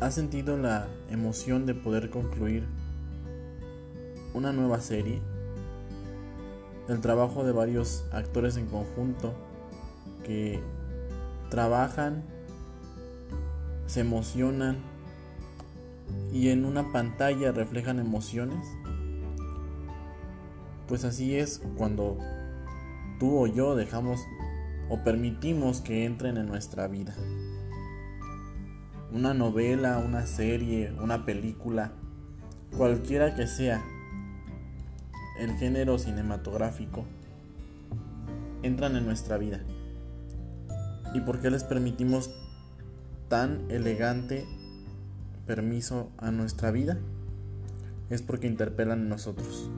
¿Has sentido la emoción de poder concluir una nueva serie? El trabajo de varios actores en conjunto que trabajan, se emocionan y en una pantalla reflejan emociones. Pues así es cuando tú o yo dejamos o permitimos que entren en nuestra vida una novela, una serie, una película, cualquiera que sea el género cinematográfico, entran en nuestra vida. ¿Y por qué les permitimos tan elegante permiso a nuestra vida? Es porque interpelan en nosotros.